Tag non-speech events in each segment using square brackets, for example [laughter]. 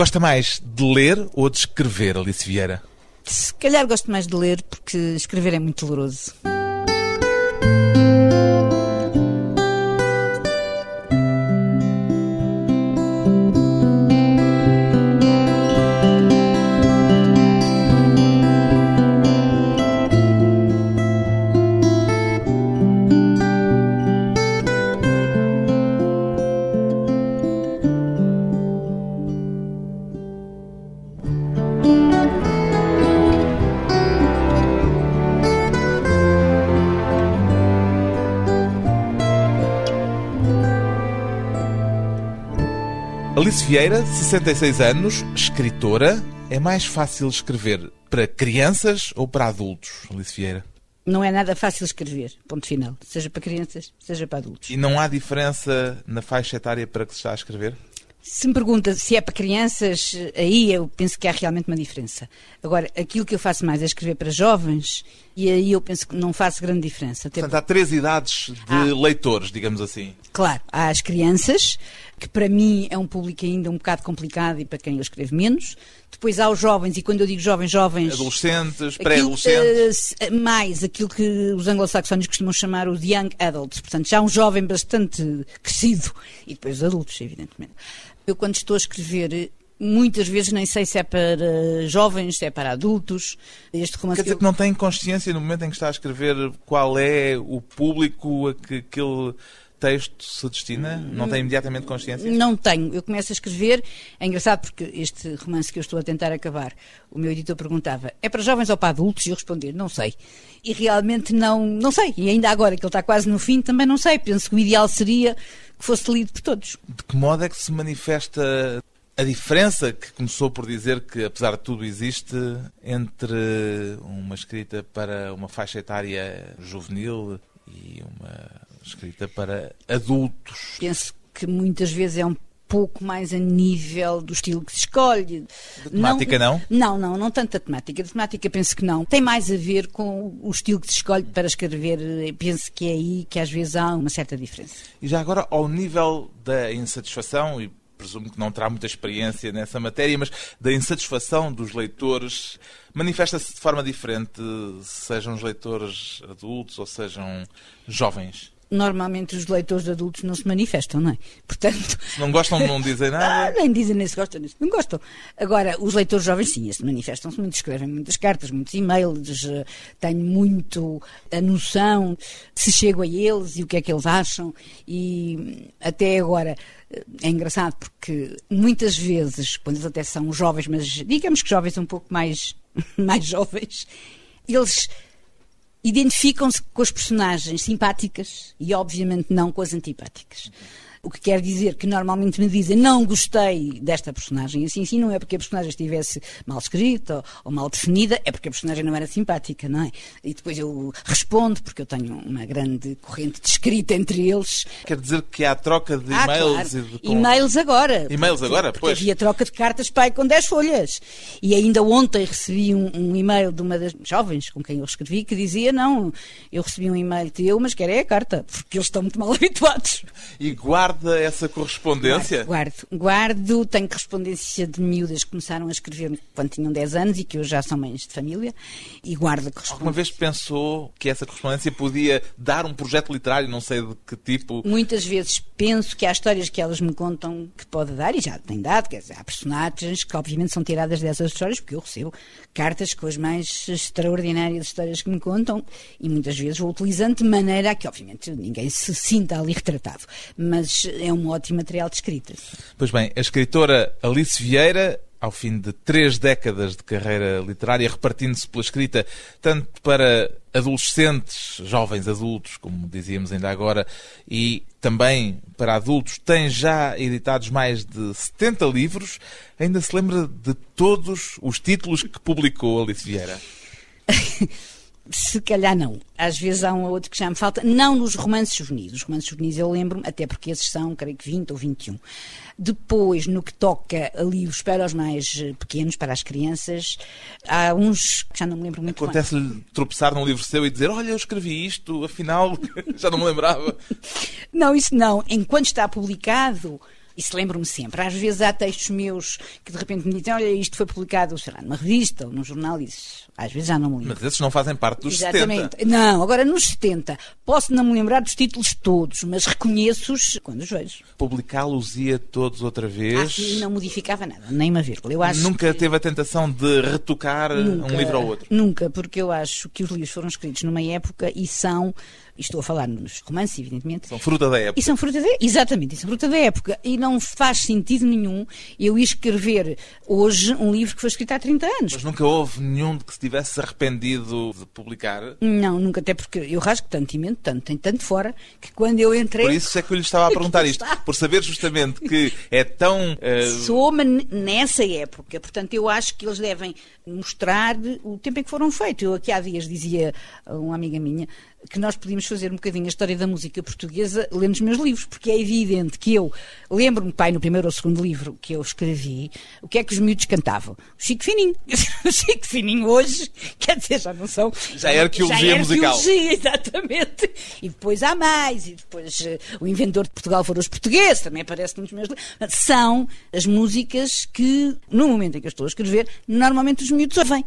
Gosta mais de ler ou de escrever, Alice Vieira? Se calhar gosto mais de ler porque escrever é muito doloroso. Vieira, 66 anos, escritora. É mais fácil escrever para crianças ou para adultos, Alice Vieira? Não é nada fácil escrever, ponto final. Seja para crianças, seja para adultos. E não há diferença na faixa etária para que se está a escrever? Se me pergunta se é para crianças, aí eu penso que há realmente uma diferença. Agora, aquilo que eu faço mais é escrever para jovens, e aí eu penso que não faço grande diferença. Até Portanto, há três idades de ah. leitores, digamos assim. Claro, há as crianças, que para mim é um público ainda um bocado complicado e para quem eu escrevo menos. Depois há os jovens, e quando eu digo jovens, jovens. Adolescentes, pré-adolescentes. Uh, mais aquilo que os anglo-saxónicos costumam chamar os young adults. Portanto, já um jovem bastante crescido. E depois os adultos, evidentemente. Eu, quando estou a escrever, muitas vezes nem sei se é para jovens, se é para adultos. Este romance Quer dizer que, eu... que não tem consciência no momento em que está a escrever qual é o público a que, que ele texto se destina? Não tem imediatamente consciência? Não tenho. Eu começo a escrever. É engraçado porque este romance que eu estou a tentar acabar, o meu editor perguntava: é para jovens ou para adultos? E eu respondi: não sei. E realmente não, não sei. E ainda agora que ele está quase no fim, também não sei. Penso que o ideal seria que fosse lido por todos. De que modo é que se manifesta a diferença que começou por dizer que, apesar de tudo, existe entre uma escrita para uma faixa etária juvenil e uma escrita para adultos. Penso que muitas vezes é um pouco mais a nível do estilo que se escolhe. De temática não, não? Não, não, não tanto a temática. De temática penso que não. Tem mais a ver com o estilo que se escolhe para escrever. Penso que é aí que às vezes há uma certa diferença. E já agora, ao nível da insatisfação, e presumo que não terá muita experiência nessa matéria, mas da insatisfação dos leitores manifesta-se de forma diferente, sejam os leitores adultos ou sejam jovens? Normalmente os leitores adultos não se manifestam, não é? Portanto... Se não gostam, não [laughs] dizem nada? Ah, nem dizem nem se gostam, nem se não gostam. Agora, os leitores jovens, sim, se manifestam-se muito, escrevem muitas cartas, muitos e-mails, eh, tenho muito a noção se chego a eles e o que é que eles acham e até agora eh, é engraçado porque muitas vezes, quando eles até são jovens, mas digamos que jovens um pouco mais, [laughs] mais jovens, eles identificam-se com as personagens simpáticas e, obviamente, não com as antipáticas. O que quer dizer que normalmente me dizem não gostei desta personagem. Assim, sim, não é porque a personagem estivesse mal escrita ou, ou, mal definida, é porque a personagem não era simpática, não é? E depois eu respondo, porque eu tenho uma grande corrente de escrita entre eles. Quer dizer que há troca de ah, e-mails claro. e de. E-mails agora. E-mails agora, porque pois. Havia troca de cartas pai com 10 folhas. E ainda ontem recebi um, um e-mail de uma das jovens com quem eu escrevi que dizia: não, eu recebi um e-mail teu, mas quero é a carta, porque eles estão muito mal [laughs] habituados. E guarda guarda essa correspondência? Guardo, guardo. guardo. Tenho correspondência de miúdas que começaram a escrever quando tinham 10 anos e que hoje já são mães de família e guardo a correspondência. Alguma vez pensou que essa correspondência podia dar um projeto literário, não sei de que tipo? Muitas vezes penso que há histórias que elas me contam que pode dar e já tem dado, quer dizer, há personagens que obviamente são tiradas dessas histórias porque eu recebo cartas com as mais extraordinárias histórias que me contam e muitas vezes vou utilizando de maneira a que obviamente ninguém se sinta ali retratado. Mas é um ótimo material de escrita. Pois bem, a escritora Alice Vieira ao fim de três décadas de carreira literária, repartindo-se pela escrita tanto para adolescentes, jovens adultos, como dizíamos ainda agora, e também para adultos, tem já editados mais de 70 livros. Ainda se lembra de todos os títulos que publicou Alice Vieira? [laughs] Se calhar não. Às vezes há um ou outro que já me falta. Não nos romances juvenis. Os romances juvenis eu lembro-me, até porque esses são, creio que 20 ou 21. Depois, no que toca a livros para os mais pequenos, para as crianças, há uns que já não me lembro muito Acontece-lhe tropeçar num livro seu e dizer, olha, eu escrevi isto, afinal, [laughs] já não me lembrava. não, isso não. Enquanto está publicado, Isso lembro-me sempre. Às vezes há textos meus que de repente me dizem, olha, isto foi publicado, sei lá, numa revista ou num jornal, isso, às vezes já não me lembro. Mas esses não fazem parte dos Exatamente. 70. Não, agora nos 70. Posso não me lembrar dos títulos todos, mas reconheço-os quando os vejo. Publicá-los-ia todos outra vez. Que não modificava nada, nem uma vírgula. Eu acho Nunca que... teve a tentação de retocar Nunca, um livro ao outro. Nunca, porque eu acho que os livros foram escritos numa época e são, e estou a falar nos romances, evidentemente, São fruta da época. e são fruta da exatamente, são fruta da época. E não faz sentido nenhum eu escrever hoje um livro que foi escrito há 30 anos. Mas nunca houve nenhum de que se tivesse arrependido de publicar. Não, nunca, até porque eu rasgo tanto e mento tanto, tenho tanto fora, que quando eu entrei. Por isso é que eu lhe estava a perguntar [laughs] isto. Por saber justamente que é tão. eh, Sou-me n- nessa época, portanto eu acho que eles devem mostrar o tempo em que foram feitos. Eu aqui há dias dizia a uma amiga minha que nós podíamos fazer um bocadinho a história da música portuguesa lendo os meus livros, porque é evidente que eu lembro-me, pai, no primeiro ou segundo livro que eu escrevi, o que é que os miúdos cantavam? O Chico Fininho. [laughs] O Chico Fininho hoje, quer dizer, já não são... Já é arqueologia já é musical. arqueologia, exatamente. E depois há mais, e depois eh, o inventor de Portugal foram os portugueses, também aparece nos meus livros. São as músicas que, no momento em que eu estou a escrever, normalmente os miúdos ouvem.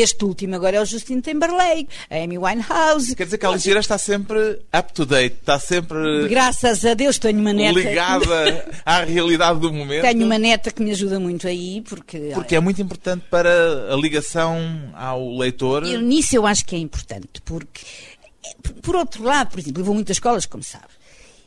Este último agora é o Justin Timberlake, a Amy Winehouse. Quer dizer que a Ligeira está sempre up to date, está sempre Graças a Deus tenho uma neta. ligada [laughs] à realidade do momento. Tenho uma neta que me ajuda muito aí, porque. Porque é muito importante para a ligação ao leitor. Eu, nisso eu acho que é importante, porque, por outro lado, por exemplo, eu vou a muitas escolas, como sabe,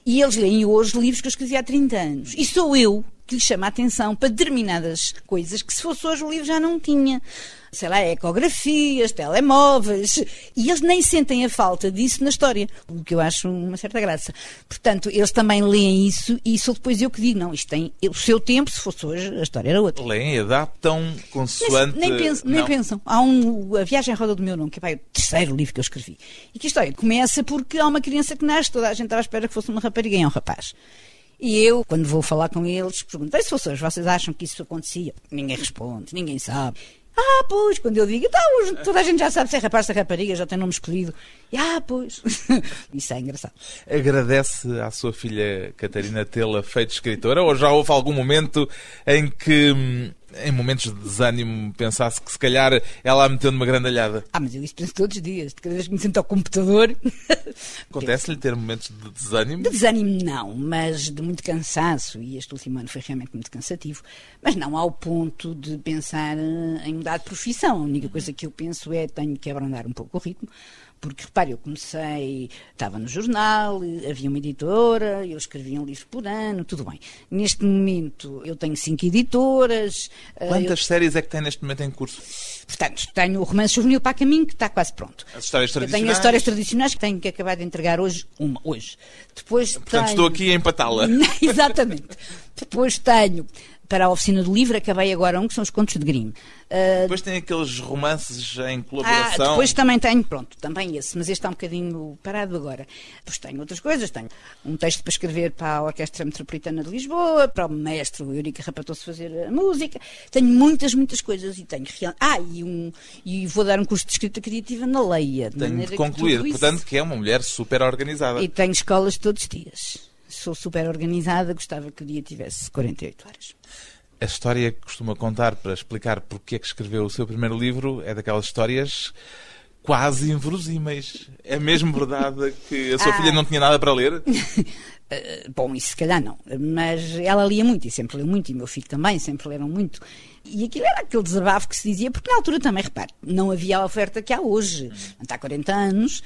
e eles leem hoje livros que eu escrevi há 30 anos. E sou eu que lhes chamo a atenção para determinadas coisas que, se fosse hoje, o livro já não tinha. Sei lá, ecografias, telemóveis. E eles nem sentem a falta disso na história, o que eu acho uma certa graça. Portanto, eles também leem isso e sou depois eu que digo: não, isto tem o seu tempo, se fosse hoje, a história era outra. Leem e adaptam consoante. Nem, pensam, nem Não. pensam. Há um, A Viagem à Roda do Meu Nome, que é o terceiro livro que eu escrevi. E que a história começa porque há uma criança que nasce, toda a gente estava à espera que fosse uma rapariga e é um rapaz. E eu, quando vou falar com eles, pergunto: "Bem, se fosse hoje, vocês acham que isso acontecia? Ninguém responde, ninguém sabe. Ah, pois, quando eu digo, então, toda a gente já sabe se é rapaz, se é rapariga, já tem nome escolhido. E, ah, pois. [laughs] Isso é engraçado. Agradece à sua filha Catarina tê-la feito escritora ou já houve algum momento em que, hum, em momentos de desânimo, pensasse que se calhar ela a meteu numa grandalhada? Ah, mas eu isso penso todos os dias. Cada vez que me sento ao computador. [laughs] Acontece-lhe ter momentos de desânimo? De desânimo não, mas de muito cansaço, e este último ano foi realmente muito cansativo, mas não ao ponto de pensar eh, em mudar de profissão. A única coisa que eu penso é tenho que abrandar um pouco o ritmo, porque repare, eu comecei, estava no jornal, havia uma editora, eu escrevia um livro por ano, tudo bem. Neste momento eu tenho cinco editoras. eh, Quantas séries é que tem neste momento em curso? eu- portanto, tenho o romance juvenil para caminho, que está quase pronto. As histórias Eu tenho tradicionais? as histórias tradicionais que tenho que acabar de entregar hoje, uma, hoje. Depois Portanto, tenho... estou aqui a empatá-la. [laughs] Exatamente. Depois tenho, para a oficina do livro, acabei agora um que são os contos de Grimm. Ah, Depois tem aqueles romances em ah, colaboração. depois também tenho, pronto, também esse, mas este está um bocadinho parado agora. Depois tenho outras coisas, tenho um texto para escrever para a Orquestra Metropolitana de Lisboa, para o mestre o Eurica Rapatoso fazer a música. Tenho muitas, muitas coisas e tenho real... Ah, e, um, e vou dar um curso de escrita criativa na Leia. de Tenho de que concluir, isso- portanto, que é uma mulher super organizada. E tenho escolas todos os dias. Sou super organizada, gostava que o dia tivesse 48 horas. A história que costuma contar para explicar porque é que escreveu o seu primeiro livro é daquelas histórias quase inverosímeis. É mesmo verdade que a sua Ah. filha não tinha nada para ler? Uh, [laughs] bom, isso se calhar não, mas ela lia muito e sempre leu muito, e meu filho também sempre leram muito. E aquilo era aquele desabafo que se dizia, porque na altura também, repare, não havia a oferta que há hoje. Há 40 anos,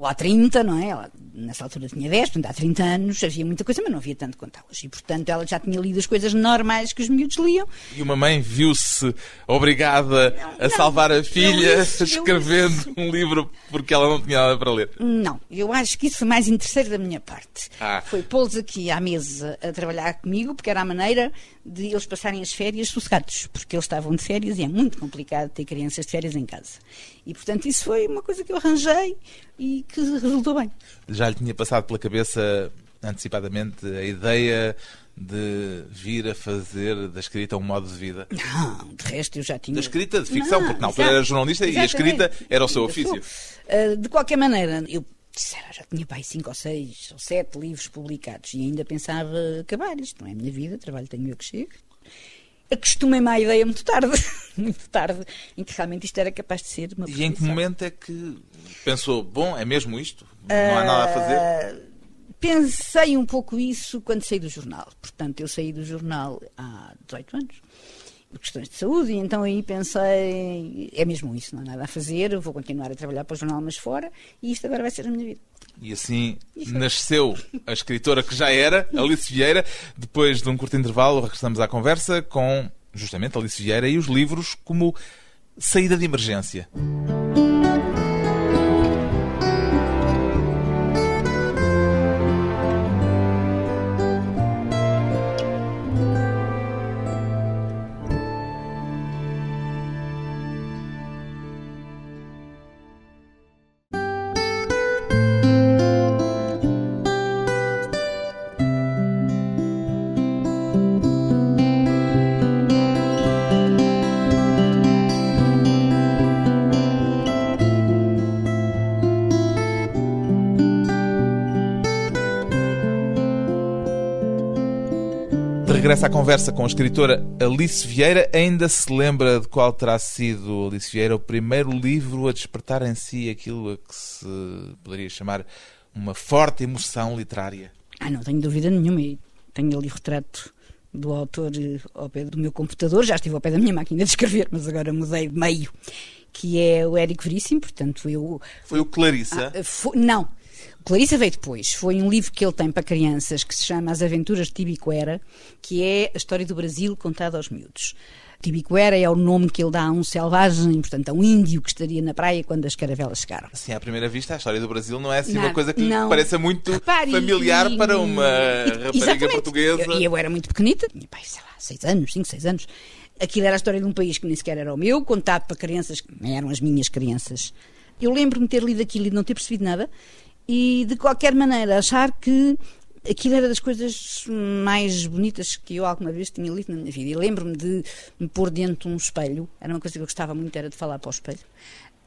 ou há 30, não é? Ela, nessa altura tinha 10, portanto há 30 anos havia muita coisa, mas não havia tanto quanto hoje. E portanto ela já tinha lido as coisas normais que os miúdos liam. E uma mãe viu-se obrigada a não, salvar a filha isso- [laughs] escrevendo um livro porque ela não tinha nada para ler. Não, eu acho que isso foi mais interesseiro da minha parte. Ah. Foi pô-los aqui à mesa a trabalhar comigo, porque era a maneira de eles passarem as férias sossegados, porque eles estavam de férias e é muito complicado ter crianças de férias em casa. E, portanto, isso foi uma coisa que eu arranjei e que resultou bem. Já lhe tinha passado pela cabeça antecipadamente a ideia de vir a fazer da escrita um modo de vida? Não, de resto eu já tinha. Da escrita de ficção, Não, porque na altura exato, era jornalista e a exatamente. escrita era o seu ofício. Uh, de qualquer maneira, eu já tinha pai cinco ou seis ou sete livros publicados e ainda pensava acabar isto, não é a minha vida, trabalho tenho eu que chego. Acostumei-me à ideia muito tarde, [laughs] muito tarde, em que realmente isto era capaz de ser uma E em que momento é que pensou, bom, é mesmo isto? Não há nada a fazer? Uh, pensei um pouco isso quando saí do jornal. Portanto, eu saí do jornal há 18 anos questões de saúde, e então aí pensei, é mesmo isso, não há nada a fazer, vou continuar a trabalhar para o jornal, mas fora, e isto agora vai ser a minha vida. E assim nasceu a escritora que já era, Alice Vieira. Depois de um curto intervalo, regressamos à conversa com justamente Alice Vieira e os livros como saída de emergência. Regressa à conversa com a escritora Alice Vieira. Ainda se lembra de qual terá sido, Alice Vieira, o primeiro livro a despertar em si aquilo a que se poderia chamar uma forte emoção literária? Ah, não tenho dúvida nenhuma. Tenho ali o retrato do autor eh, ao pé do meu computador. Já estive ao pé da minha máquina de escrever, mas agora mudei de meio. Que é o Érico Veríssimo, portanto eu... Foi o Clarissa? Ah, foi... Não, Clarissa veio depois. Foi um livro que ele tem para crianças que se chama As Aventuras de Tibiquera, que é a história do Brasil contada aos miúdos. Tibiquera é o nome que ele dá a um selvagem, portanto, a um índio que estaria na praia quando as caravelas chegaram. Assim, à primeira vista, a história do Brasil não é assim não, uma coisa que não. pareça muito Repare, familiar e, para uma e, [laughs] rapariga exatamente. portuguesa. E eu, eu, era muito pequenita, tinha pai, sei lá, seis anos, cinco, seis anos. Aquilo era a história de um país que nem sequer era o meu, contado para crianças que eram as minhas crianças. Eu lembro-me de ter lido aquilo e de não ter percebido nada e de qualquer maneira achar que aquilo era das coisas mais bonitas que eu alguma vez tinha lido na minha vida. E lembro-me de me pôr dentro de um espelho, era uma coisa que eu gostava muito, era de falar para o espelho.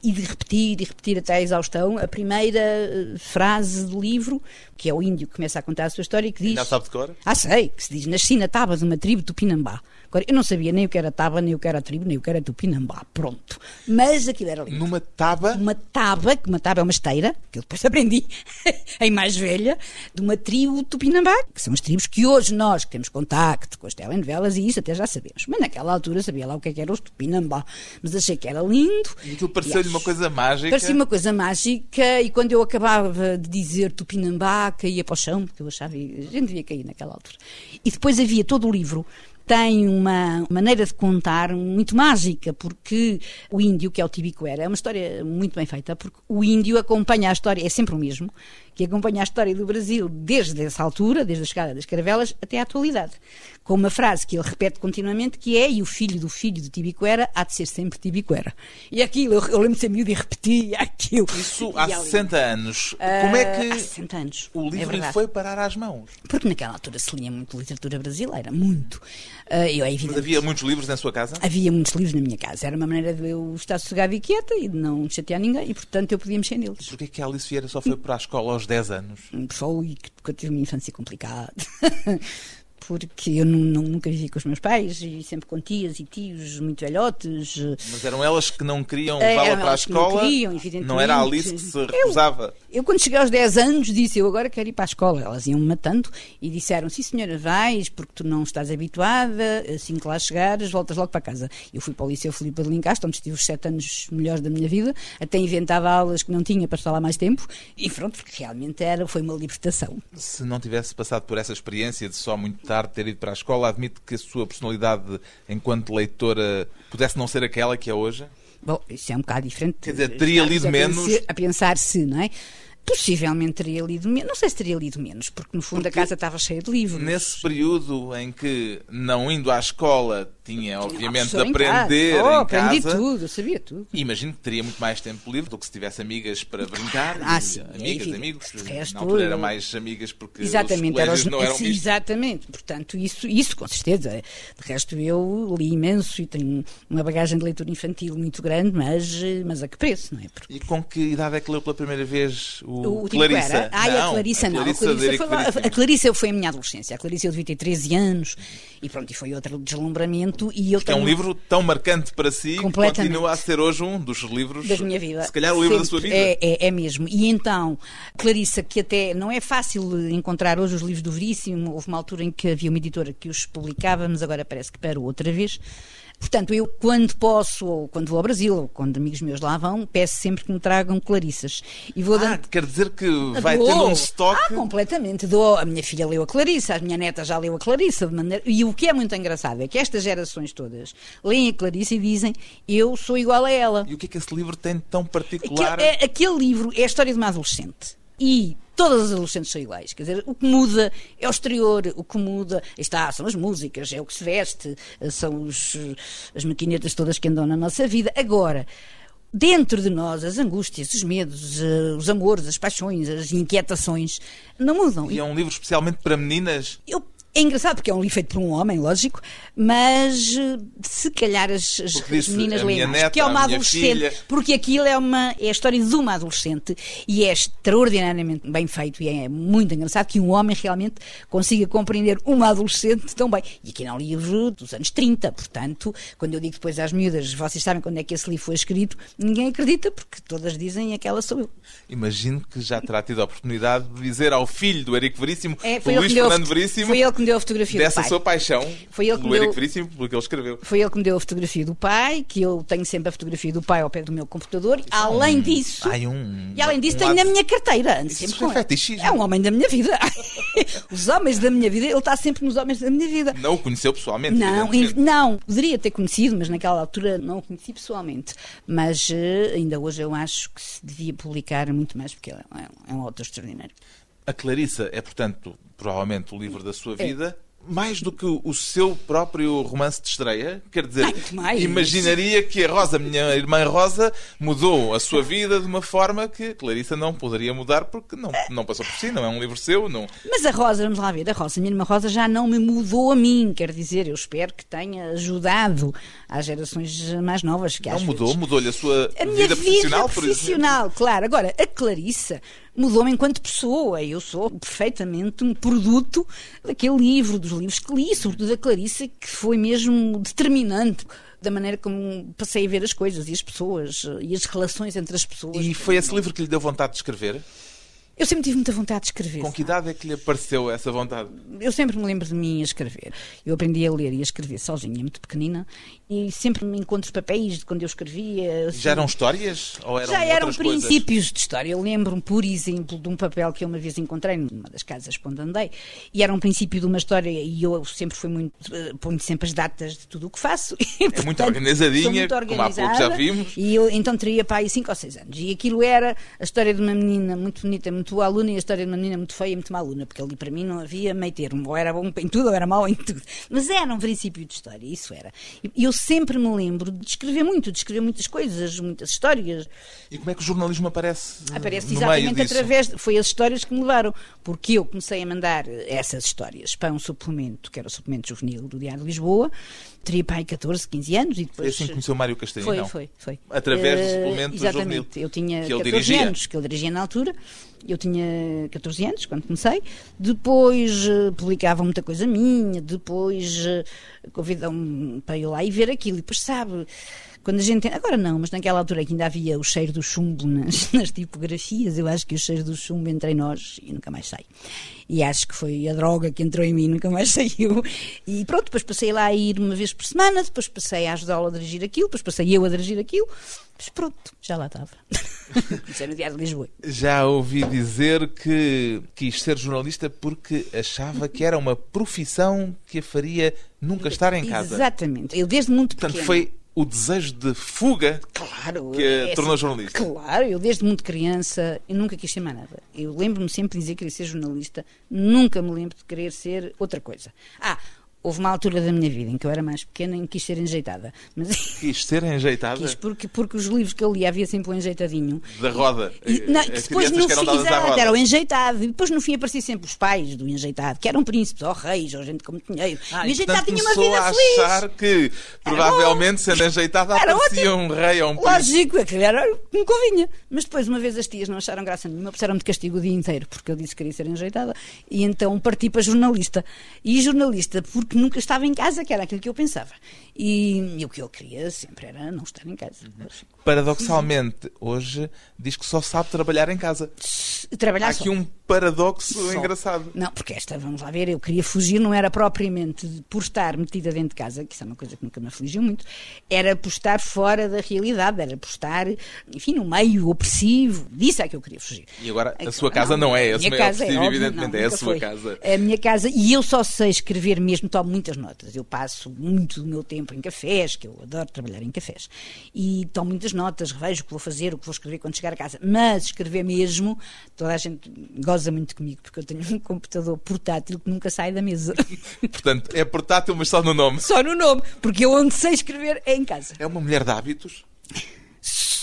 E de repetir e repetir até a exaustão a primeira uh, frase do livro, que é o índio que começa a contar a sua história e que diz. Já sabe de cor? Ah, sei, que se diz: Nasci na tábua de uma tribo do Pinambá. Eu não sabia nem o que era taba, nem o que era tribo, nem o que era tupinambá. Pronto. Mas aquilo era lindo. Numa taba? Uma taba, que uma taba é uma esteira, que eu depois [laughs] aprendi [laughs] em mais velha, de uma tribo tupinambá, que são as tribos que hoje nós que temos contacto com as telenovelas e isso até já sabemos. Mas naquela altura sabia lá o que, é que era os tupinambá. Mas achei que era lindo. E aquilo pareceu-lhe uma coisa mágica? Parecia uma coisa mágica e quando eu acabava de dizer tupinambá, caía para o chão, porque eu achava que a gente devia cair naquela altura. E depois havia todo o livro tem uma maneira de contar muito mágica, porque o índio, que é o Tibicuera, é uma história muito bem feita, porque o índio acompanha a história, é sempre o mesmo, que acompanha a história do Brasil desde essa altura, desde a chegada das caravelas, até à atualidade. Com uma frase que ele repete continuamente, que é, e o filho do filho de Tibicuera há de ser sempre Tibicuera. E aquilo, eu, eu lembro de ser miúdo e repetia [laughs] aquilo. Isso há 60 anos. Como é que há 60 anos. o livro é foi parar às mãos? Porque naquela altura se lia muito literatura brasileira, muito. Uh, eu, é Mas havia muitos livros na sua casa? Havia muitos livros na minha casa. Era uma maneira de eu estar sossegada e quieta e de não chatear ninguém e, portanto, eu podia mexer neles. Porquê que a Alice Vieira só foi para a escola aos 10 anos? Foi, porque eu tive uma infância complicada. Porque eu não, nunca vivi com os meus pais e sempre com tias e tios muito velhotes. Mas eram elas que não queriam levá-la para a escola? Não, queriam, evidentemente. não era a Alice que se recusava? Eu, eu, quando cheguei aos 10 anos, disse: Eu agora quero ir para a escola. Elas iam-me matando e disseram: Sim, senhora, vais, porque tu não estás habituada. Assim que lá chegares, voltas logo para casa. Eu fui para o Liceu Filipe de Lincastre, onde estive os 7 anos melhores da minha vida. Até inventava aulas que não tinha para estar lá mais tempo. E pronto, porque realmente era, foi uma libertação. Se não tivesse passado por essa experiência de só muito tarde ter ido para a escola, admite que a sua personalidade enquanto leitora pudesse não ser aquela que é hoje? Bom, isso é um bocado diferente. Quer dizer, teria lido menos. A pensar se, não é? Possivelmente teria lido menos, não sei se teria lido menos, porque no fundo porque a casa estava cheia de livros. Nesse período em que, não indo à escola, tinha obviamente de aprender oh, em aprendi casa. tudo, sabia tudo. Imagino que teria muito mais tempo livre do que se tivesse amigas para brincar. Ah, sim, amigas, é amigos. De resto, na altura era mais amigas porque exatamente, os os, não eram sim, Exatamente, portanto, isso, isso com certeza. De resto, eu li imenso e tenho uma bagagem de leitura infantil muito grande, mas, mas a que preço, não é? Porque... E com que idade é que leu pela primeira vez o O, o tipo Clarissa. era. Ai, não, a Clarissa não. A Clarissa, Clarissa, de foi, a, a Clarissa foi a minha adolescência. A Clarissa eu devia ter 13 anos e pronto, e foi outro deslumbramento. E eu Que é um tenho- livro tão marcante para si que continua a ser hoje um dos livros da minha vida. Se calhar o livro da Sempre. sua vida. É, é, é mesmo. E então, Clarissa, que até não é fácil encontrar hoje os livros do Veríssimo, houve uma altura em que havia uma editora que os publicava, mas agora parece que parou outra vez. Portanto, eu, quando posso, ou quando vou ao Brasil, ou quando amigos meus lá vão, peço sempre que me tragam Clarissas. E vou Ah, dando. quer dizer que vai Dou. tendo um estoque. Ah, completamente. Dou. A minha filha leu a Clarissa, a minha neta já leu a Clarissa. Maneira... E o que é muito engraçado é que estas gerações todas leem a Clarissa e dizem eu sou igual a ela. E o que é que esse livro tem de tão Aquele, particular? é- aquele livro é a história de uma adolescente. E todas as adolescentes são iguais. Quer dizer, o que muda é o exterior, o que muda está, são as músicas, é o que se veste, são os, as maquinetas todas que andam na nossa vida. Agora, dentro de nós, as angústias, os medos, eh, os amores, as paixões, as inquietações, não mudam. E é um livro especialmente para meninas. Eu- é engraçado porque é um livro feito por um homem, lógico, mas eh, se calhar as, as- meninas leem mais, porque é uma adolescente, filha. porque aquilo é, uma, é a história de uma adolescente e é extraordinariamente bem feito e é muito engraçado que um homem realmente consiga compreender uma adolescente tão bem. E aqui é um livro dos anos 30, portanto, quando eu digo depois às miúdas, vocês sabem quando é que esse livro foi escrito, ninguém acredita, porque todas dizem aquela sou eu. Imagino que já terá tido a oportunidade de dizer ao filho do Eric Veríssimo, É, Luís que Fernando Veríssimo, foi ele que me deu a fotografia do dessa pai. sua paixão Foi ele que me Eric deu- Veríssimo, pelo que ele escreveu. Foi ele que me deu a fotografia do pai, que eu tenho sempre a fotografia do pai ao pé do meu computador. Além disso, Ai, um, e além disso, um tenho na minha carteira. Ando Isso sempre com fetichismo. É um homem da minha vida. [laughs] Os homens da minha vida, ele está sempre nos homens da minha vida. Não o conheceu pessoalmente. Não, não, poderia ter conhecido, mas naquela altura não o conheci pessoalmente. Mas eh, ainda hoje eu acho que se devia publicar muito mais, porque é um, é um autor extraordinário. A Clarissa é, portanto, provavelmente o livro da sua É. vida. Mais do que o seu próprio romance de estreia, quer dizer, Muito mais. imaginaria que a Rosa, minha irmã Rosa, mudou a sua vida de uma forma que a Clarissa não poderia mudar porque não, não passou por si, não é um livro seu, não. Mas a Rosa, vamos lá ver, a Rosa, a minha irmã Rosa já não me mudou a mim, quer dizer, eu espero que tenha ajudado às gerações mais novas. Que Não mudou, vezes- mudou-lhe a sua A minha vida vida profissional, por exemplo. profissional, claro. Agora, a Clarissa mudou-me enquanto pessoa. Eu sou perfeitamente um produto daquele livro, dos livros que li, sobretudo da Clarissa, que foi mesmo determinante da maneira como passei a ver as coisas e as pessoas e as relações entre as pessoas. E foi esse livro que lhe deu vontade de escrever? Eu sempre tive muita vontade de escrever. Com que idade é que lhe apareceu essa vontade? Eu sempre me lembro de mim a escrever. Eu aprendi a ler e a escrever sozinha, muito pequenina, e sempre me encontro papéis de quando eu escrevia. assim, Já eram histórias? Ou eram Já eram outras coisas? princípios de história. Eu lembro-me, por exemplo, de um papel que eu uma vez encontrei numa das casas onde andei, e era um princípio de uma história, e eu sempre fui muito. eh, ponho sempre as datas de tudo o que faço. [laughs] É muito organizadinha, como há pouco já vimos. E eu então teria para aí 5 ou 6 anos. E aquilo era a história de uma menina muito bonita, muito boa aluna, e a história de uma menina muito feia e muito má aluna, porque ali para mim não havia meio termo. Ou era bom em tudo, ou era mau em tudo. Mas era um princípio de história, isso era. E eu sempre me lembro de escrever muito, de escrever muitas coisas, muitas histórias. E como é que o jornalismo aparece? Aparece no meio exatamente disso? através. Foi as histórias que me levaram. Porque eu comecei a mandar essas histórias para um suplemento, que era o suplemento juvenil do Diário de Lisboa. Teria aí 14, 15 anos e Foi depois. assim que conheceu Mário Castanho, Foi, foi, foi. Através do Eh, suplemento Exatamente. juvenil, Eu tinha que ele 14 dirigia. anos, que ele dirigia na altura. Eu tinha 14 anos quando comecei. Depois eh, publicava muita coisa minha. Depois eh, convidam-me para ir lá e ver aquilo. E depois sabe. Quando a gente. Agora não, mas naquela altura que ainda havia o cheiro do chumbo nas, [laughs] nas tipografias, eu acho que o cheiro do chumbo entre nós e nunca mais sai. E acho que foi a droga que entrou em mim, nunca mais [laughs] saiu. E pronto, depois passei lá a ir uma vez por semana, depois passei a ajudá-lo a dirigir aquilo, depois passei eu a dirigir aquilo. Mas pronto, já lá estava. [laughs] Isso era no Diário de Lisboa. Já ouvi dizer que quis ser jornalista porque achava que era uma profissão que a faria nunca estar em casa. Exatamente. Eu desde muito Portanto, pequena. foi o desejo de fuga Claro. que a é tornou assim, jornalista. Claro, eu desde muito criança, eu nunca quis ser mais nada. Eu lembro-me sempre de dizer que queria ser jornalista, nunca me lembro de querer ser outra coisa. Ah, Houve uma altura da minha vida em que eu era mais pequena e quis ser enjeitada. Mas [laughs] Quis ser enjeitada? quis, porque, porque os livros que eu li havia sempre um enjeitadinho. Da roda. E, não, As que depois no que eram fim exato, roda. era o enjeitado. E depois no fim apareciam sempre os pais do enjeitado, que eram príncipes, ou reis, ou gente com muito dinheiro. Ah, e o enjeitado tinha uma vida a feliz. achar que, provavelmente, sendo enjeitada, Era aparecia um rei ou um príncipe. Lógico, aquilo era o que me convinha. Mas depois, uma vez, as tias não acharam graça nenhuma, puseram-me de castigo o dia inteiro, porque eu disse que queria ser enjeitada. E então parti para jornalista. E jornalista, porque nunca estava em casa, que era aquilo que eu pensava. E, e o que eu queria sempre era não estar em casa. Paradoxalmente, hoje diz que só sabe trabalhar em casa. Trabalhar Há só. aqui um paradoxo Só. engraçado. Não, porque esta, vamos lá ver, eu queria fugir, não era propriamente por estar metida dentro de casa, que isso é uma coisa que nunca me afligiu muito, era por estar fora da realidade, era por estar, enfim, no meio opressivo, disso é que eu queria fugir. E agora, a sua casa não é a esse minha meio casa opressivo, óbvio, evidentemente, não, é a sua foi. casa. É a minha casa, e eu só sei escrever mesmo, tomo muitas notas. Eu passo muito do meu tempo em cafés, que eu adoro trabalhar em cafés, e tomo muitas notas, revejo o que vou fazer, o que vou escrever quando chegar a casa. Mas escrever mesmo, toda a gente goza muito comigo, porque eu tenho um computador portátil que nunca sai da mesa. [laughs] Portanto, é portátil, mas só no nome. Só no nome, porque eu onde sei escrever é em casa. É uma mulher de hábitos.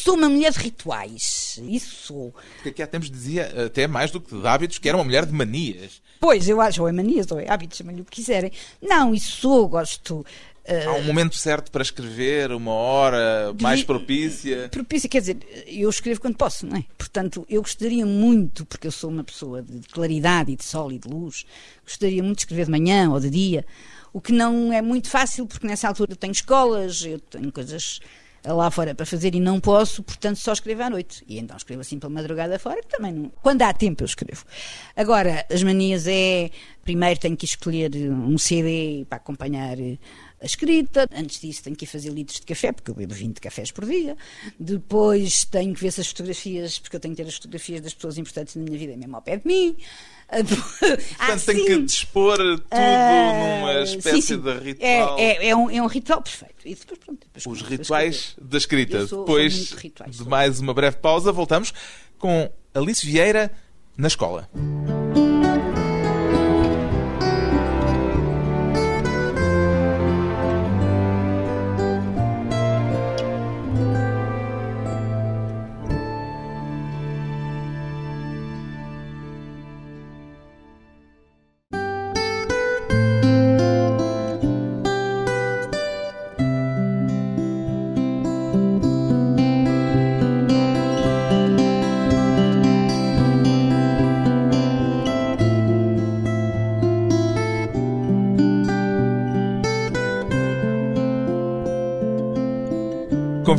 Sou uma mulher de rituais, isso sou. Porque aqui há tempos dizia até mais do que de hábitos, que era uma mulher de manias. Pois, eu acho, ou é manias, ou é hábitos, chamem-lhe o que quiserem. Não, isso sou, gosto. Há um momento certo para escrever, uma hora mais propícia. propícia, quer dizer, eu escrevo quando posso, não é? Portanto, eu gostaria muito, porque eu sou uma pessoa de claridade e de sol e de luz, gostaria muito de escrever de manhã ou de dia, o que não é muito fácil, porque nessa altura eu tenho escolas, eu tenho coisas lá fora para fazer e não posso, portanto só escrevo à noite. E então escrevo assim pela madrugada fora, que também não. Quando há tempo eu escrevo. Agora, as manias é. Primeiro tenho que escolher um CD para acompanhar a escrita. Antes disso tenho que ir fazer litros de café, porque eu bebo 20 cafés por dia. Depois tenho que ver se as fotografias, porque eu tenho que ter as fotografias das pessoas importantes na minha vida mesmo ao pé de mim. [laughs] Portanto, tem que dispor tudo Ah, numa sim, espécie sim. de ritual. É, é, é um, é um ritual perfeito. E depois, pronto, depois Os a rituais da escrita. Sou- sou Depois de rituais, de sou. mais uma breve pausa, voltamos com Alice Vieira na escola.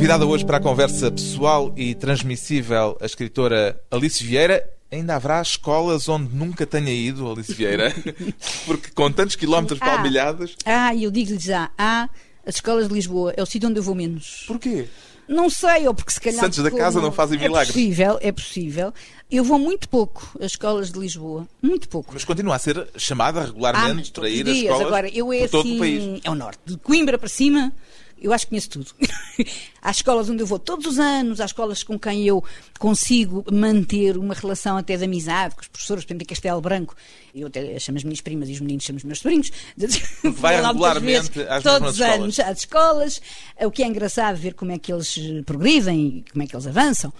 Convidada hoje para a conversa pessoal e transmissível a escritora Alice Vieira. Ainda haverá escolas onde nunca tenha ido, Alice Vieira? [laughs] Porque com tantos quilómetros Ah. palmilhados. Ah, eu digo-lhes já, há as escolas de Lisboa, é o sítio onde eu vou menos. Porquê? Não sei, ou porque se calhar. Santos da casa não fazem milagres. É possível, é possível. Eu vou muito pouco às escolas de Lisboa. Muito pouco. Mas continua a ser chamada Ah, regularmente mas para ir às escolas Agora, eu é por todo assim, o país. é o norte. De Coimbra para cima, eu acho que conheço tudo. [laughs] há escolas onde eu vou todos os anos, há escolas com quem eu consigo manter uma relação até de amizade, com os professores, por exemplo, em Castelo Branco. Eu até chamo as minhas primas e os meninos chamam os meus sobrinhos. [laughs] Vai regularmente vezes, às todos os anos às escolas. O que é engraçado ver como é que eles progridem e como é que eles avançam.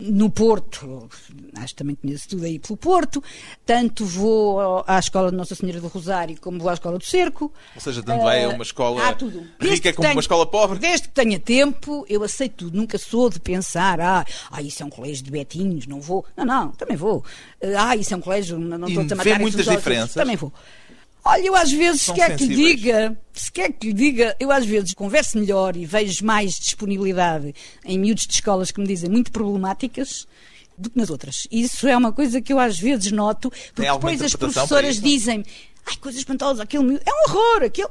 No Porto, acho que também conheço tudo aí pelo Porto, tanto vou à escola de Nossa Senhora do Rosário como vou à escola do Cerco. Ou seja, tanto é Eh, uma escola há tudo. Desde rica que como uma tenho- escola pobre. Desde que tenha tempo, eu aceito tudo. Nunca sou de pensar, ah, ah isso é um colégio de betinhos, não vou. Não, não, também vou. Ah, isso é um colégio, não não estou a matar muitas diferenças? Também vou. Olha, eu às vezes, se quer que lhe sensíveis. diga, se quer que lhe diga, eu às vezes converso melhor e vejo mais disponibilidade em miúdos de escolas que me dizem muito problemáticas do que nas outras. Isso é uma coisa que eu às vezes noto, porque depois as professoras dizem ai, coisas espantosas, aquele miúdo, é um horror, aquele...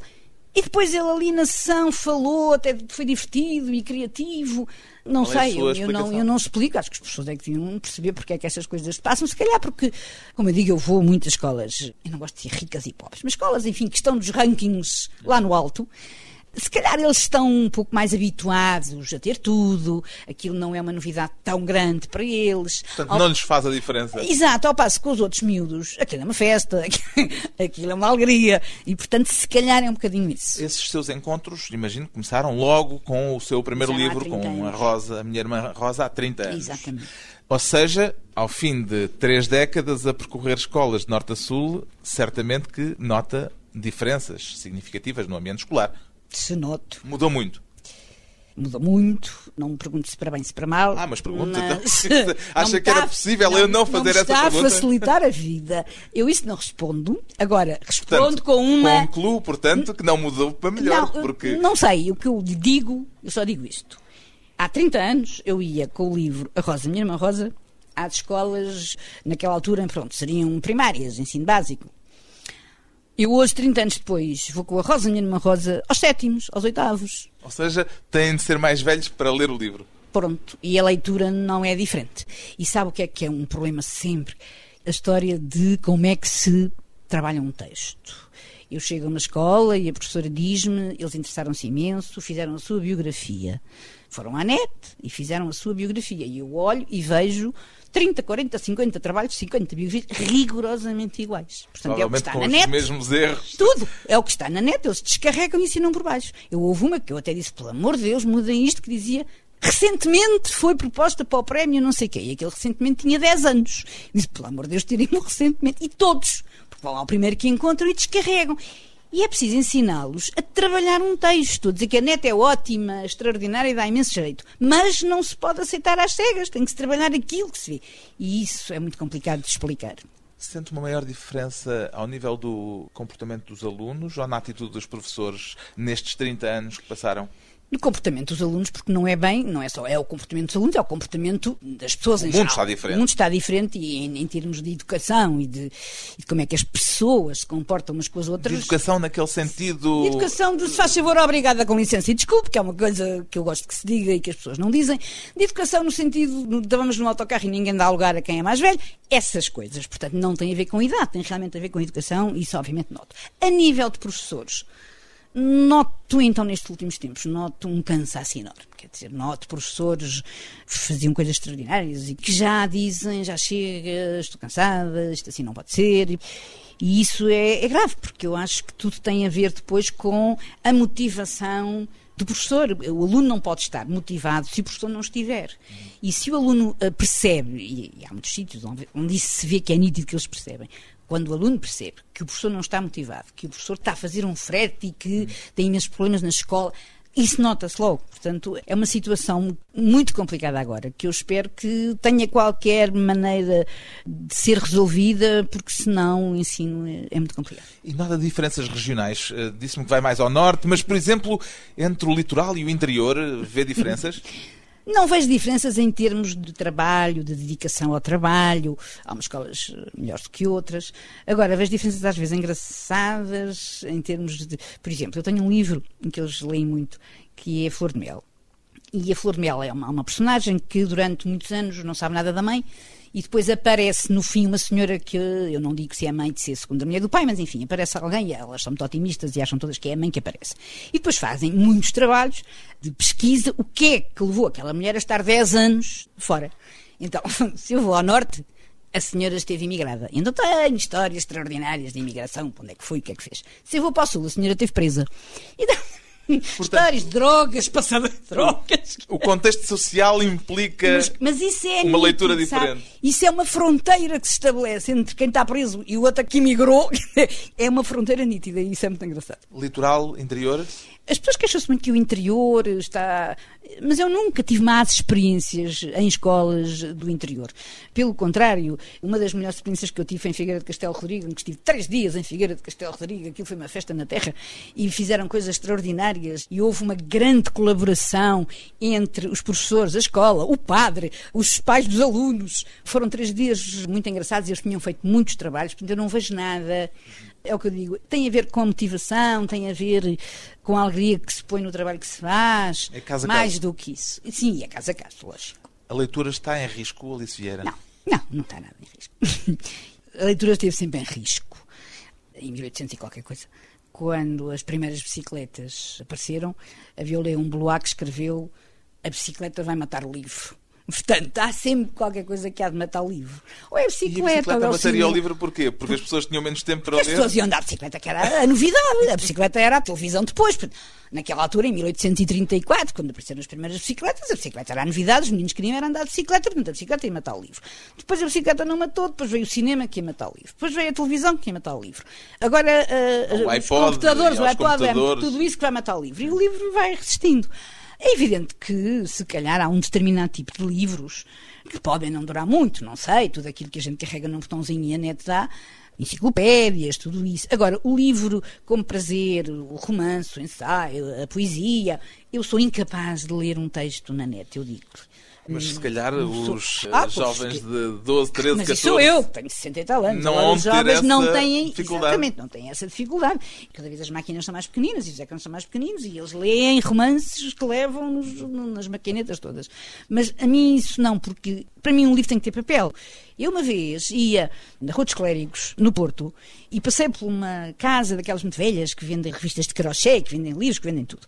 E depois ele ali na sessão falou, até foi divertido e criativo. Não Qual é sei, sua eu, eu não, eu não explico. Acho que as pessoas é que deviam perceber porque é que essas coisas se passam. Se calhar porque, como eu digo, eu vou a muitas escolas, eu não gosto de ser ricas e pobres, mas escolas, enfim, que estão nos rankings lá no alto. Se calhar eles estão um pouco mais habituados a ter tudo, aquilo não é uma novidade tão grande para eles. Portanto, ao... não lhes faz a diferença. Exato, ao passo que os outros miúdos, aquilo é uma festa, [laughs] aquilo é uma alegria, e portanto, se calhar é um bocadinho isso. Esses seus encontros, imagino, começaram logo com o seu primeiro livro, com anos. a Rosa, a minha irmã Rosa, há 30 anos. Exatamente. Ou seja, ao fim de três décadas a percorrer escolas de norte a sul, certamente que nota diferenças significativas no ambiente escolar. Se noto. Mudou muito. Mudou muito, não me pergunto se para bem, se para mal. Ah, mas pergunta, mas... então. [laughs] Acha que era possível não, eu não fazer não essa pergunta? Está a facilitar a vida. Eu isso não respondo. Agora, respondo portanto, com uma. Concluo, portanto, que não mudou para melhor. Não, porque... não sei, o que eu lhe digo, eu só digo isto. Há 30 anos eu ia com o livro A Rosa, minha irmã Rosa, às escolas, naquela altura, pronto, seriam primárias, ensino básico. Eu hoje, 30 anos depois, vou com a Rosa, minha irmã Rosa, aos sétimos, aos oitavos. Ou seja, têm de ser mais velhos para ler o livro. Pronto, e a leitura não é diferente. E sabe o que é que é um problema sempre? A história de como é que se trabalha um texto. Eu chego a uma escola e a professora diz-me, eles interessaram-se imenso, fizeram a sua biografia. Foram à net e fizeram a sua biografia. E eu olho e vejo 30, 40, 50 trabalhos, 50 biografias rigorosamente iguais. Portanto, é o que está na net. Os mesmos erros. Tudo. É o que está na net. Eles descarregam e ensinam por baixo. Eu houve uma que eu até disse, pelo amor de Deus, mudem isto, que dizia recentemente foi proposta para o prémio não sei quê. E aquele recentemente tinha 10 anos. Disse, pelo amor de Deus, tirem-me recentemente. E todos. Porque vão ao primeiro que encontram e descarregam. E é preciso ensiná-los a trabalhar um texto, dizer que a net é ótima, extraordinária e dá imenso jeito. Mas não se pode aceitar às cegas, tem que se trabalhar aquilo que se vê. E isso é muito complicado de explicar. Sente uma maior diferença ao nível do comportamento dos alunos ou na atitude dos professores nestes 30 anos que passaram? No comportamento dos alunos, porque não é bem, não é só é o comportamento dos alunos, é o comportamento das pessoas o em geral. O mundo está diferente. O mundo está diferente e em, em termos de educação e de, e de, como é que as pessoas se comportam umas com as outras. De educação naquele sentido. De educação de se faz favor, obrigada com licença e desculpe, que é uma coisa que eu gosto que se diga e que as pessoas não dizem. De educação no sentido de vamos no autocarro e ninguém dá lugar a quem é mais velho. Essas coisas, portanto, não tem a ver com idade, tem realmente a ver com educação e isso obviamente noto. A nível de professores, Noto, então, nestes últimos tempos, noto um cansaço enorme. Quer dizer, noto professores que faziam coisas extraordinárias e que já dizem, já chega, estou cansada, isto assim não pode ser. E isso é, é grave, porque eu acho que tudo tem a ver depois com a motivação do professor. O aluno não pode estar motivado se o professor não estiver. E se o aluno uh, percebe, e, há muitos sítios onde isso se vê que é nítido que eles percebem, quando o aluno percebe que o professor não está motivado, que o professor está a fazer um frete e que tem imensos problemas na escola, isso nota-se logo. Portanto, é uma situação muito complicada agora, que eu espero que tenha qualquer maneira de ser resolvida, porque senão o ensino é, muito complicado. E nada de diferenças regionais? Eh, disse-me que vai mais ao norte, mas, por exemplo, entre o litoral e o interior, vê diferenças? [laughs] Não vejo diferenças em termos de trabalho, de dedicação ao trabalho. Há umas escolas eh, melhores do que outras. Agora, vejo diferenças às vezes engraçadas em termos de. Por exemplo, eu tenho um livro em que eles leem muito, que é Flor de Mel. E a Flor de Mel é uma, uma personagem que durante muitos anos não sabe nada da mãe e depois aparece no fim uma senhora que eu não digo se é mãe de ser a segunda mulher do pai, mas enfim, aparece alguém e elas são muito otimistas e acham todas que é a mãe que aparece. E depois fazem muitos trabalhos de pesquisa, o que é que levou aquela mulher a estar 10 anos fora. Então, [laughs] se eu vou ao norte, a senhora esteve imigrada. Então tenho histórias extraordinárias de imigração, onde é que foi, o que é que fez. Se eu vou para o sul, a senhora esteve presa. Então, Portanto, Histórias de drogas, passada de drogas. O contexto social implica mas, mas isso é uma leitura diferente. Isso é uma fronteira que se estabelece entre quem está preso e o outro que emigrou. [laughs] é uma fronteira nítida e isso é muito engraçado. Litoral, interior? As pessoas queixam-se muito que o interior está. Mas eu nunca tive más experiências em escolas do interior. Pelo contrário, uma das melhores experiências que eu tive foi em Figueira de Castelo Rodrigo, em que estive três dias em Figueira de Castelo Rodrigo, aquilo foi uma festa na terra, e fizeram coisas extraordinárias, e houve uma grande colaboração entre os professores, a escola, o padre, os pais dos alunos. Foram três dias muito engraçados e eles tinham feito muitos trabalhos, portanto eu não vejo nada é o que eu digo, tem a ver com a motivação, tem a ver com a alegria que se põe no trabalho que se faz, é casa mais casa. do que isso. Sim, é casa a casa, lógico. A leitura está em risco, Alice Vieira? Não, não, não está nada em risco. [laughs] a leitura esteve sempre em risco, em 1800 e qualquer coisa quando as primeiras bicicletas apareceram, havia um Blois que escreveu a bicicleta vai matar o livro. Portanto, há sempre qualquer coisa que há de matar o livro. Ou é a bicicleta, e a bicicleta ou é mataria o livro porquê? Porque as pessoas tinham menos tempo para As ler? pessoas iam andar de bicicleta, que era a novidade. A bicicleta era a televisão depois. Naquela altura, em 1834, quando apareceram as primeiras bicicletas, a bicicleta era a novidade, os meninos queriam era andar de bicicleta, portanto a bicicleta ia matar o livro. Depois a bicicleta não matou, depois veio o cinema que ia matar o livro. Depois veio a televisão que ia matar o livro. Agora, uh, os iPod, computadores, o iPod, é computadores. tudo isso que vai matar o livro. E o livro vai resistindo. É evidente que, se calhar, há um determinado tipo de livros que podem não durar muito, não sei, tudo aquilo que a gente carrega num botãozinho e a net dá, enciclopédias, tudo isso. Agora, o livro como prazer, o romance, o ensaio, a poesia, eu sou incapaz de ler um texto na net, eu digo. Mas se calhar Sou- os Ah, eh, pois, jovens de 12, 13, Mas 14... isso sou eu, tenho 60 e tal anos. não Agora, os jovens não têm, dificuldade. exatamente, não têm essa dificuldade. Cada vez as máquinas são mais pequeninas e os ecrãs são mais pequeninos e eles leem romances que levam nos- nas maquinetas todas. Mas a mim isso não, porque para mim um livro tem que ter papel. Eu uma vez ia na Rua dos Clérigos, no Porto, e passei por uma casa daquelas muito velhas que vendem revistas de crochê, que vendem livros, que vendem tudo.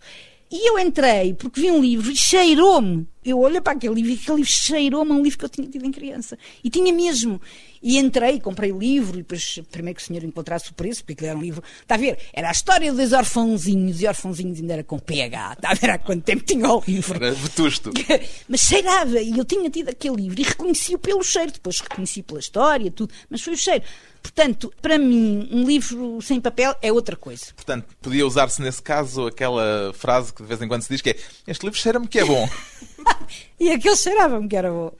E eu entrei porque vi um livro e cheirou-me. Eu olhei para aquele livro e aquele livro cheirou-me a um livro que eu tinha tido em criança. E tinha mesmo. E entrei, comprei o livro e depois, primeiro que o senhor encontrasse o preço, porque era um livro. Está a ver? Era a história dos orfãozinhos e orfãozinhos ainda era com PH. Está a ver há quanto tempo tinha o livro. Era vetusto. [laughs] Mas cheirava, e eu tinha tido aquele livro e reconheci-o pelo cheiro, depois reconheci pela história, tudo, mas foi o cheiro. Portanto, para mim, um livro sem papel é outra coisa. Portanto, podia usar-se nesse caso aquela frase que de vez em quando se diz que é este livro cheira-me que é bom. [laughs] [laughs] E aquele cheirava-me que era bom.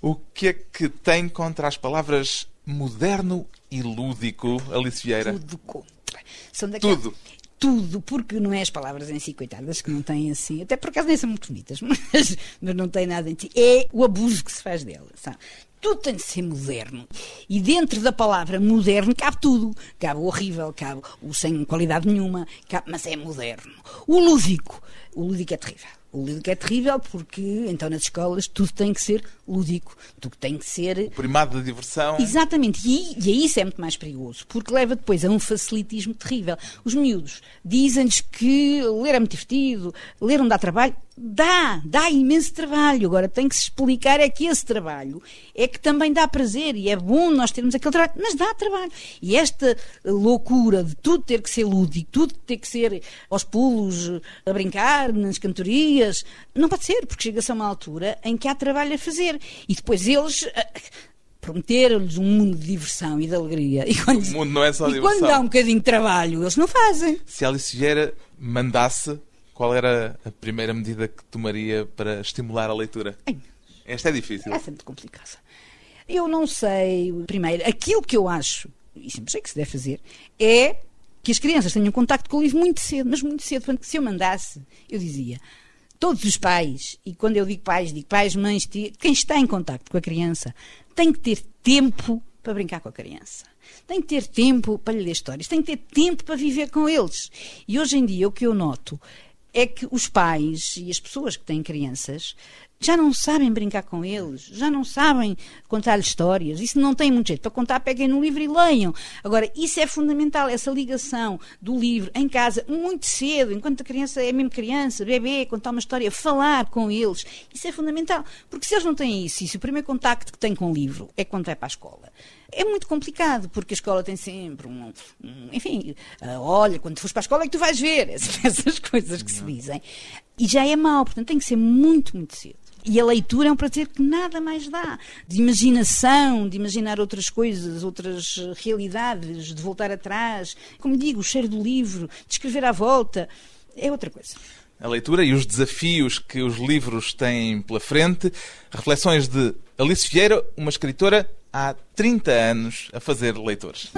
O que é que tem contra as palavras moderno e lúdico, Alice Vieira? Tudo contra. São daquelas- Tudo. Tudo, porque não é as palavras em si, coitadas, que não têm assim, até por acaso nem são muito bonitas, [laughs] mas, mas não tem nada em si. É o abuso que se faz delas, sabe? Tudo tem de ser moderno. E dentro da palavra moderno cabe tudo. Cabe o horrível, cabe o sem qualidade nenhuma, cabe- mas é moderno. O lúdico. O lúdico é terrível. O lúdico é terrível porque, então, nas escolas, tudo tem que ser lúdico. Tudo tem que ser Primado da diversão. Exatamente, e, e aí isso é muito mais perigoso, porque leva depois a um facilitismo terrível. Os miúdos dizem-lhes que ler é muito divertido, ler não dá trabalho. Dá, dá imenso trabalho. Agora tem que se explicar é que esse trabalho é que também dá prazer e é bom nós termos aquele trabalho, mas dá trabalho. E esta loucura de tudo ter que ser lúdico, tudo ter que ser aos pulos, a brincar, nas cantorias, não pode ser, porque chega-se a uma altura em que há trabalho a fazer. E depois eles. ah, prometeram-lhes um mundo de diversão e de alegria. E quando, O mundo não é só e diversão. quando dá um bocadinho de trabalho, eles não fazem. Se Alice Vieira mandasse, qual era a primeira medida que tomaria para estimular a leitura? Ai, Esta é difícil. essa é muito complicada. Eu não sei, primeiro, aquilo que eu acho, e sempre sei que se deve fazer, é que as crianças tenham contacto com o livro muito cedo, mas muito cedo. Portanto, se eu mandasse, eu dizia, todos os pais, e quando eu digo pais, digo pais, mães, quem está em contacto com a criança, tem que ter tempo para brincar com a criança. Tem que ter tempo para lhe ler histórias, tem que ter tempo para viver com eles. E hoje em dia o que eu noto é que os pais e as pessoas que têm crianças já não sabem brincar com eles, já não sabem contar-lhes histórias. Isso não tem muito jeito. Para contar, peguem no livro e leiam. Agora, isso é fundamental, essa ligação do livro em casa, muito cedo, enquanto a criança é mesmo criança, bebê, contar uma história, falar com eles. Isso é fundamental. Porque se eles não têm isso, e se o primeiro contacto que têm com o livro é quando vai para a escola, é muito complicado, porque a escola tem sempre um. um- enfim, ah, olha, quando fores para a escola é que tu vais ver [laughs] essas, essas coisas que se dizem. E já é mau, portanto tem que ser muito, muito cedo. E a leitura é um prazer que nada mais dá. De imaginação, de imaginar outras coisas, outras realidades, de voltar atrás. Como digo, o cheiro do livro, de escrever à volta, é outra coisa. A leitura e os desafios que os livros têm pela frente. Reflexões de Alice Vieira, uma escritora há 30 anos a fazer leitores.